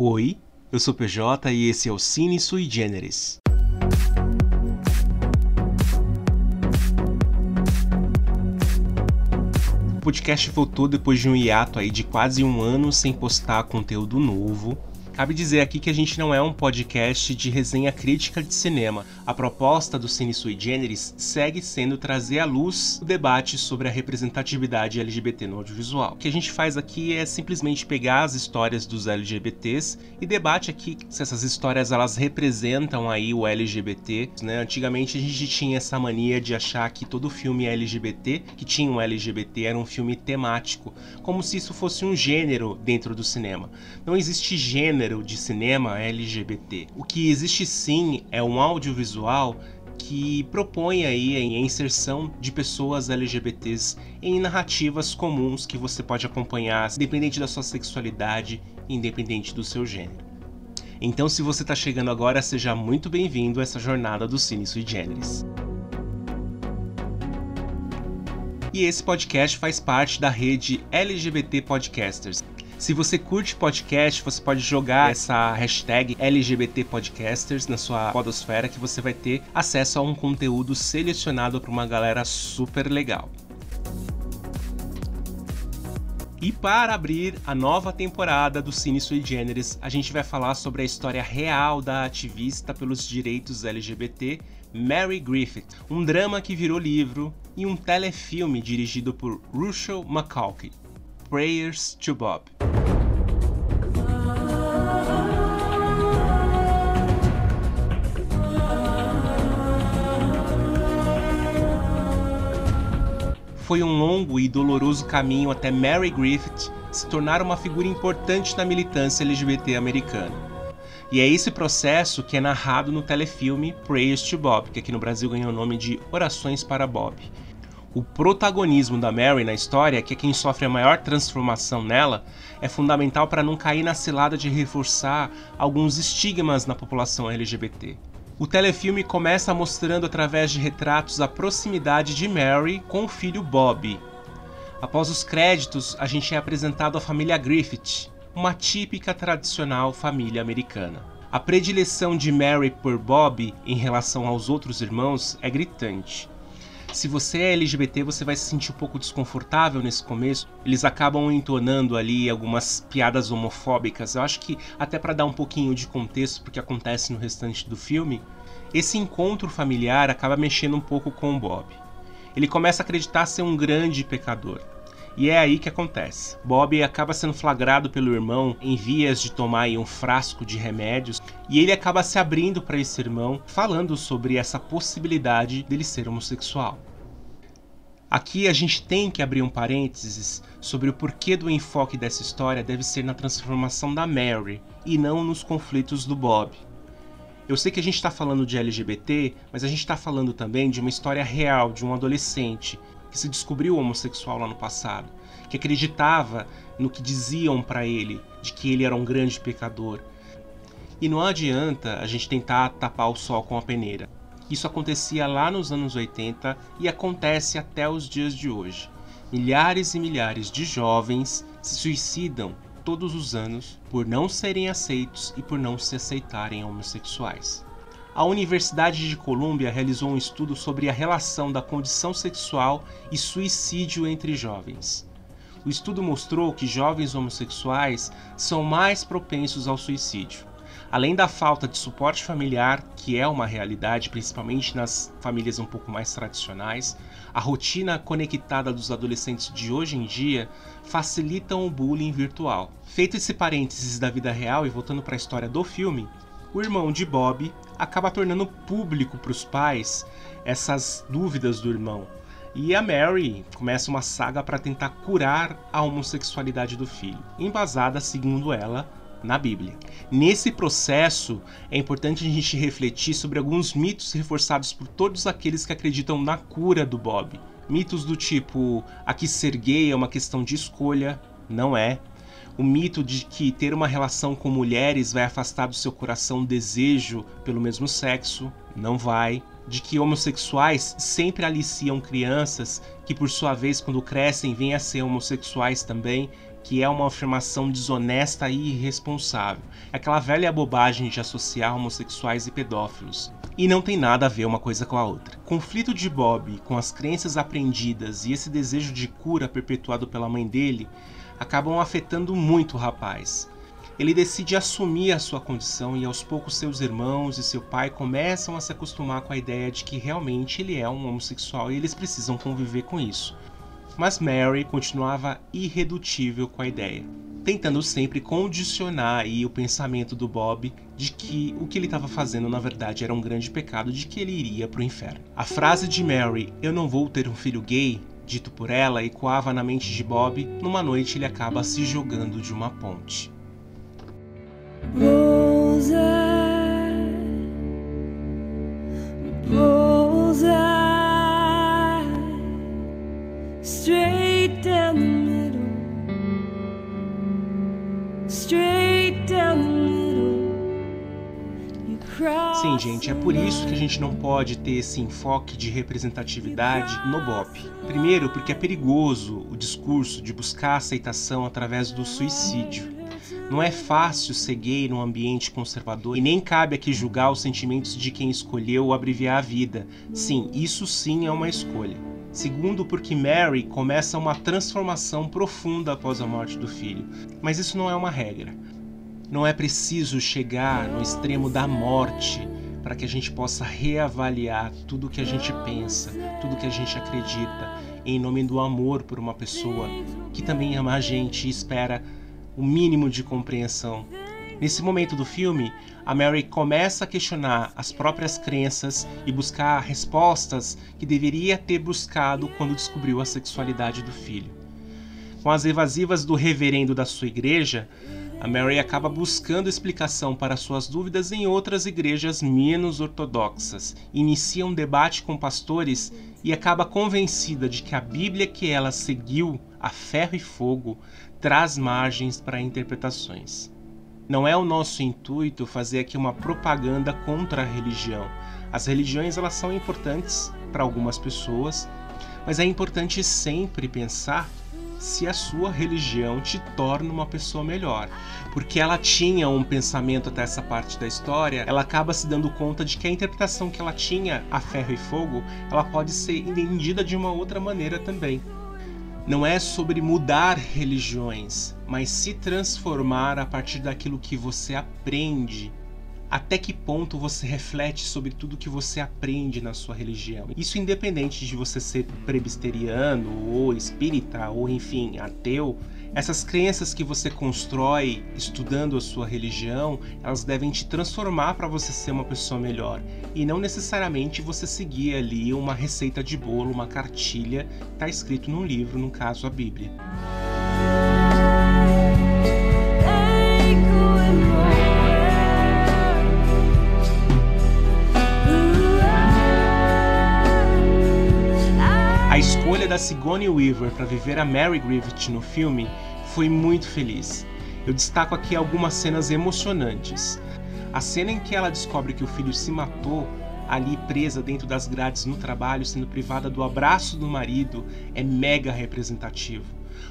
Oi, eu sou PJ e esse é o Cine Sui Generis. O podcast voltou depois de um hiato aí de quase um ano sem postar conteúdo novo. Cabe dizer aqui que a gente não é um podcast de resenha crítica de cinema. A proposta do Cine Sui Generis segue sendo trazer à luz o debate sobre a representatividade LGBT no audiovisual. O que a gente faz aqui é simplesmente pegar as histórias dos LGBTs e debate aqui se essas histórias elas representam aí o LGBT. Né? Antigamente a gente tinha essa mania de achar que todo filme LGBT que tinha um LGBT era um filme temático, como se isso fosse um gênero dentro do cinema. Não existe gênero gênero de cinema LGBT. O que existe sim é um audiovisual que propõe aí a inserção de pessoas LGBTs em narrativas comuns que você pode acompanhar, independente da sua sexualidade, independente do seu gênero. Então, se você está chegando agora, seja muito bem-vindo a essa jornada do Cine Sui Generis. E esse podcast faz parte da rede LGBT Podcasters, se você curte podcast, você pode jogar essa hashtag LGBT Podcasters na sua podosfera que você vai ter acesso a um conteúdo selecionado para uma galera super legal. E para abrir a nova temporada do Cine Sui Generis, a gente vai falar sobre a história real da ativista pelos direitos LGBT, Mary Griffith, um drama que virou livro e um telefilme dirigido por Russell McCalkey. Prayers to Bob. Foi um longo e doloroso caminho até Mary Griffith se tornar uma figura importante na militância LGBT americana. E é esse processo que é narrado no telefilme Prayers to Bob, que aqui no Brasil ganhou o nome de Orações para Bob, o protagonismo da Mary na história, que é quem sofre a maior transformação nela, é fundamental para não cair na cilada de reforçar alguns estigmas na população LGBT. O telefilme começa mostrando através de retratos a proximidade de Mary com o filho Bob. Após os créditos, a gente é apresentado a família Griffith, uma típica tradicional família americana. A predileção de Mary por Bob em relação aos outros irmãos é gritante se você é LGBT, você vai se sentir um pouco desconfortável nesse começo. Eles acabam entonando ali algumas piadas homofóbicas. Eu acho que até para dar um pouquinho de contexto porque acontece no restante do filme, esse encontro familiar acaba mexendo um pouco com o Bob. Ele começa a acreditar ser um grande pecador. E é aí que acontece. Bob acaba sendo flagrado pelo irmão em vias de tomar um frasco de remédios e ele acaba se abrindo para esse irmão, falando sobre essa possibilidade dele ser homossexual. Aqui a gente tem que abrir um parênteses sobre o porquê do enfoque dessa história deve ser na transformação da Mary e não nos conflitos do Bob. Eu sei que a gente está falando de LGBT, mas a gente está falando também de uma história real de um adolescente que se descobriu homossexual lá no passado, que acreditava no que diziam para ele, de que ele era um grande pecador. E não adianta a gente tentar tapar o sol com a peneira. Isso acontecia lá nos anos 80 e acontece até os dias de hoje. Milhares e milhares de jovens se suicidam todos os anos por não serem aceitos e por não se aceitarem homossexuais a Universidade de Colômbia realizou um estudo sobre a relação da condição sexual e suicídio entre jovens. O estudo mostrou que jovens homossexuais são mais propensos ao suicídio. Além da falta de suporte familiar, que é uma realidade principalmente nas famílias um pouco mais tradicionais, a rotina conectada dos adolescentes de hoje em dia facilitam o bullying virtual. Feito esse parênteses da vida real e voltando para a história do filme, o irmão de Bob acaba tornando público para os pais essas dúvidas do irmão. E a Mary começa uma saga para tentar curar a homossexualidade do filho, embasada, segundo ela, na Bíblia. Nesse processo, é importante a gente refletir sobre alguns mitos reforçados por todos aqueles que acreditam na cura do Bob. Mitos do tipo: aqui ser gay é uma questão de escolha, não é o mito de que ter uma relação com mulheres vai afastar do seu coração o desejo pelo mesmo sexo, não vai. De que homossexuais sempre aliciam crianças que, por sua vez, quando crescem, vêm a ser homossexuais também, que é uma afirmação desonesta e irresponsável. É aquela velha bobagem de associar homossexuais e pedófilos. E não tem nada a ver uma coisa com a outra. Conflito de Bob com as crenças aprendidas e esse desejo de cura perpetuado pela mãe dele acabam afetando muito o rapaz. Ele decide assumir a sua condição e aos poucos seus irmãos e seu pai começam a se acostumar com a ideia de que realmente ele é um homossexual e eles precisam conviver com isso mas Mary continuava irredutível com a ideia, tentando sempre condicionar aí o pensamento do Bob de que o que ele estava fazendo na verdade era um grande pecado, de que ele iria para o inferno. A frase de Mary, eu não vou ter um filho gay, dito por ela, ecoava na mente de Bob. Numa noite ele acaba se jogando de uma ponte. Rosa. Gente, é por isso que a gente não pode ter esse enfoque de representatividade no BOP. Primeiro, porque é perigoso o discurso de buscar aceitação através do suicídio. Não é fácil ser gay num ambiente conservador e nem cabe aqui julgar os sentimentos de quem escolheu abreviar a vida. Sim, isso sim é uma escolha. Segundo, porque Mary começa uma transformação profunda após a morte do filho. Mas isso não é uma regra. Não é preciso chegar no extremo da morte para que a gente possa reavaliar tudo que a gente pensa, tudo que a gente acredita, em nome do amor por uma pessoa que também ama a gente e espera o mínimo de compreensão. Nesse momento do filme, a Mary começa a questionar as próprias crenças e buscar respostas que deveria ter buscado quando descobriu a sexualidade do filho. Com as evasivas do reverendo da sua igreja, a Mary acaba buscando explicação para suas dúvidas em outras igrejas menos ortodoxas, inicia um debate com pastores e acaba convencida de que a Bíblia que ela seguiu a ferro e fogo traz margens para interpretações. Não é o nosso intuito fazer aqui uma propaganda contra a religião. As religiões elas são importantes para algumas pessoas, mas é importante sempre pensar se a sua religião te torna uma pessoa melhor. Porque ela tinha um pensamento até essa parte da história, ela acaba se dando conta de que a interpretação que ela tinha a ferro e fogo, ela pode ser entendida de uma outra maneira também. Não é sobre mudar religiões, mas se transformar a partir daquilo que você aprende até que ponto você reflete sobre tudo que você aprende na sua religião. Isso independente de você ser presbiteriano ou espírita ou enfim, ateu, essas crenças que você constrói estudando a sua religião, elas devem te transformar para você ser uma pessoa melhor e não necessariamente você seguir ali uma receita de bolo, uma cartilha, está escrito num livro, no caso a Bíblia. Escolha da Sigourney Weaver para viver a Mary Griffith no filme foi muito feliz. Eu destaco aqui algumas cenas emocionantes. A cena em que ela descobre que o filho se matou, ali presa dentro das grades no trabalho, sendo privada do abraço do marido, é mega representativo.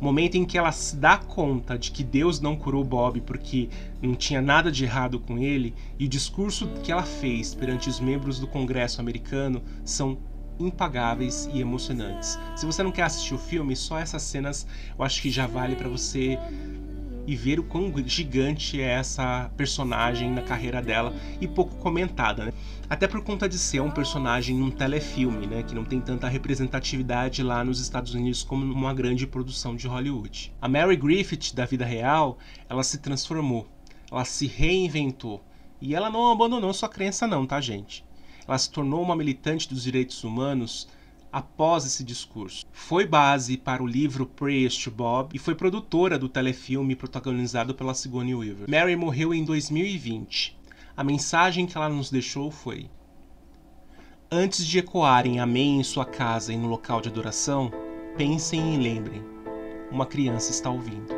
O momento em que ela se dá conta de que Deus não curou Bob porque não tinha nada de errado com ele, e o discurso que ela fez perante os membros do Congresso americano são impagáveis e emocionantes. Se você não quer assistir o filme, só essas cenas eu acho que já vale para você e ver o quão gigante é essa personagem na carreira dela e pouco comentada, né? Até por conta de ser um personagem num telefilme, né, que não tem tanta representatividade lá nos Estados Unidos como numa grande produção de Hollywood. A Mary Griffith da vida real, ela se transformou, ela se reinventou e ela não abandonou sua crença não, tá, gente? Ela se tornou uma militante dos direitos humanos após esse discurso. Foi base para o livro Prayers to Bob e foi produtora do telefilme protagonizado pela Sigourney Weaver. Mary morreu em 2020. A mensagem que ela nos deixou foi: Antes de ecoarem Amém em sua casa e no local de adoração, pensem e lembrem: uma criança está ouvindo.